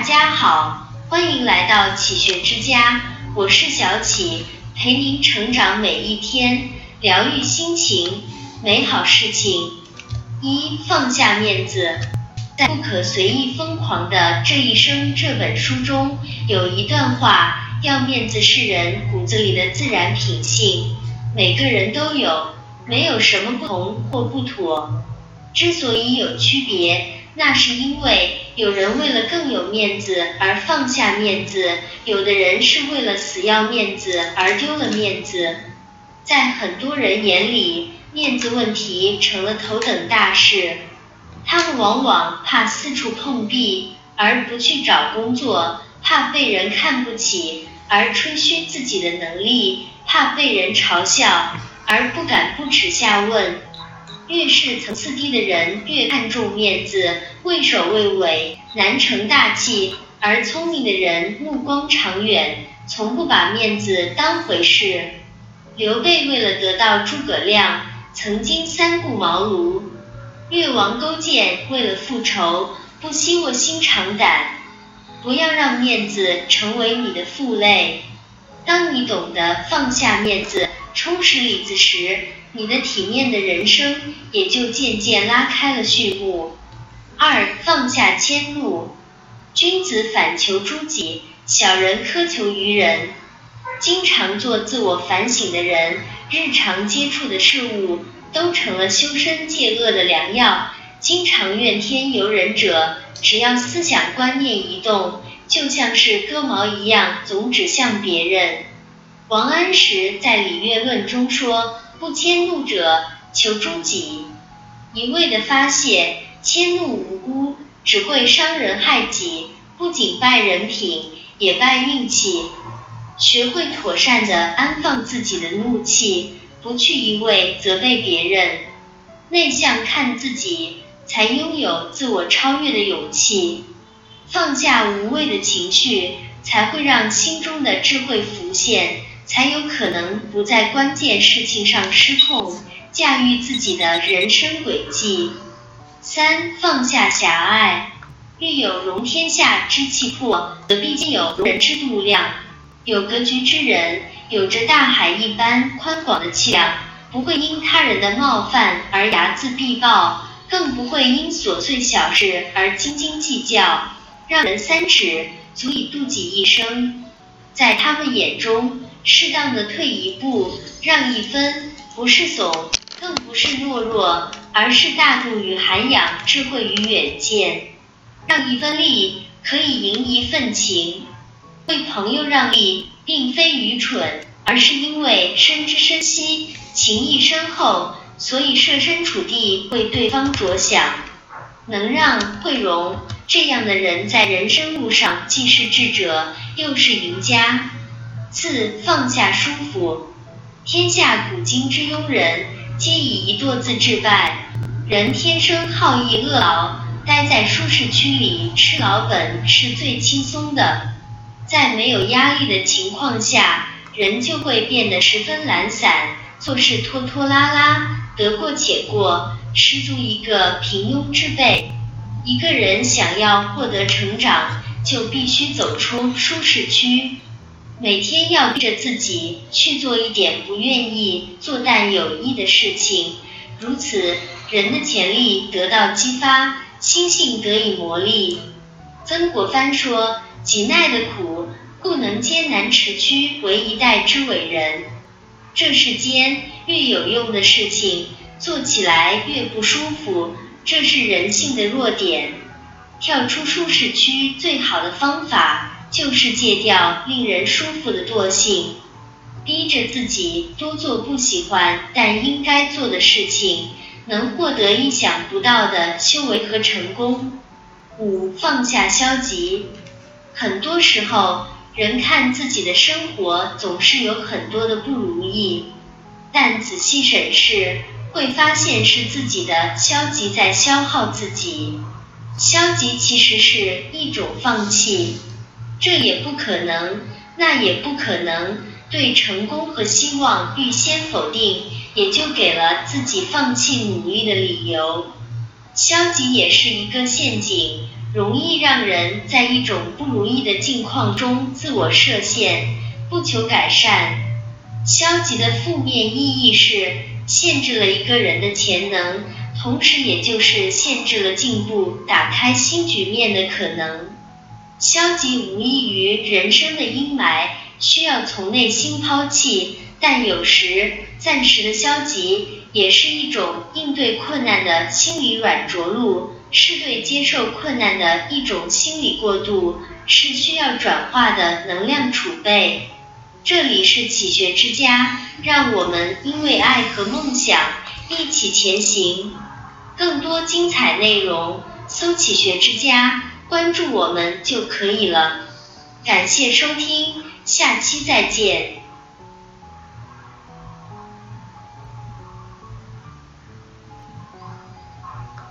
大家好，欢迎来到启学之家，我是小启，陪您成长每一天，疗愈心情，美好事情。一放下面子，在《不可随意疯狂的这一生》这本书中，有一段话：要面子是人骨子里的自然品性，每个人都有，没有什么不同或不妥。之所以有区别。那是因为有人为了更有面子而放下面子，有的人是为了死要面子而丢了面子。在很多人眼里，面子问题成了头等大事，他们往往怕四处碰壁而不去找工作，怕被人看不起而吹嘘自己的能力，怕被人嘲笑而不敢不耻下问。越是层次低的人，越看重面子，畏首畏尾，难成大器；而聪明的人目光长远，从不把面子当回事。刘备为了得到诸葛亮，曾经三顾茅庐；越王勾践为了复仇，不惜卧薪尝胆。不要让面子成为你的负累。当你懂得放下面子，充实里子时，你的体面的人生也就渐渐拉开了序幕。二放下迁怒，君子反求诸己，小人苛求于人。经常做自我反省的人，日常接触的事物都成了修身戒恶的良药。经常怨天尤人者，只要思想观念一动，就像是割毛一样，总指向别人。王安石在《礼乐论》中说。不迁怒者，求诸己，一味的发泄，迁怒无辜，只会伤人害己，不仅败人品，也败运气。学会妥善的安放自己的怒气，不去一味责备别人，内向看自己，才拥有自我超越的勇气。放下无谓的情绪，才会让心中的智慧浮现。才有可能不在关键事情上失控，驾驭自己的人生轨迹。三放下狭隘，欲有容天下之气魄，则必先有容人之度量。有格局之人，有着大海一般宽广的气量，不会因他人的冒犯而睚眦必报，更不会因琐碎小事而斤斤计较。让人三尺，足以度己一生。在他们眼中。适当的退一步，让一分，不是怂，更不是懦弱，而是大度与涵养，智慧与远见。让一分力，可以赢一份情。为朋友让利，并非愚蠢，而是因为深知深惜，情谊深厚，所以设身处地为对方着想。能让会容，这样的人在人生路上既是智者，又是赢家。四放下舒服，天下古今之庸人，皆以一惰字致败。人天生好逸恶劳，待在舒适区里吃老本是最轻松的。在没有压力的情况下，人就会变得十分懒散，做事拖拖拉拉，得过且过，失足一个平庸之辈。一个人想要获得成长，就必须走出舒适区。每天要逼着自己去做一点不愿意做但有益的事情，如此人的潜力得到激发，心性得以磨砺。曾国藩说：“己耐的苦，故能艰难持屈为一代之伟人。”这世间越有用的事情，做起来越不舒服，这是人性的弱点。跳出舒适区最好的方法。就是戒掉令人舒服的惰性，逼着自己多做不喜欢但应该做的事情，能获得意想不到的修为和成功。五放下消极，很多时候人看自己的生活总是有很多的不如意，但仔细审视会发现是自己的消极在消耗自己，消极其实是一种放弃。这也不可能，那也不可能，对成功和希望预先否定，也就给了自己放弃努力的理由。消极也是一个陷阱，容易让人在一种不如意的境况中自我设限，不求改善。消极的负面意义是限制了一个人的潜能，同时也就是限制了进步、打开新局面的可能。消极无异于人生的阴霾，需要从内心抛弃。但有时，暂时的消极也是一种应对困难的心理软着陆，是对接受困难的一种心理过渡，是需要转化的能量储备。这里是启学之家，让我们因为爱和梦想一起前行。更多精彩内容，搜“启学之家”，关注我们就可以了。感谢收听，下期再见。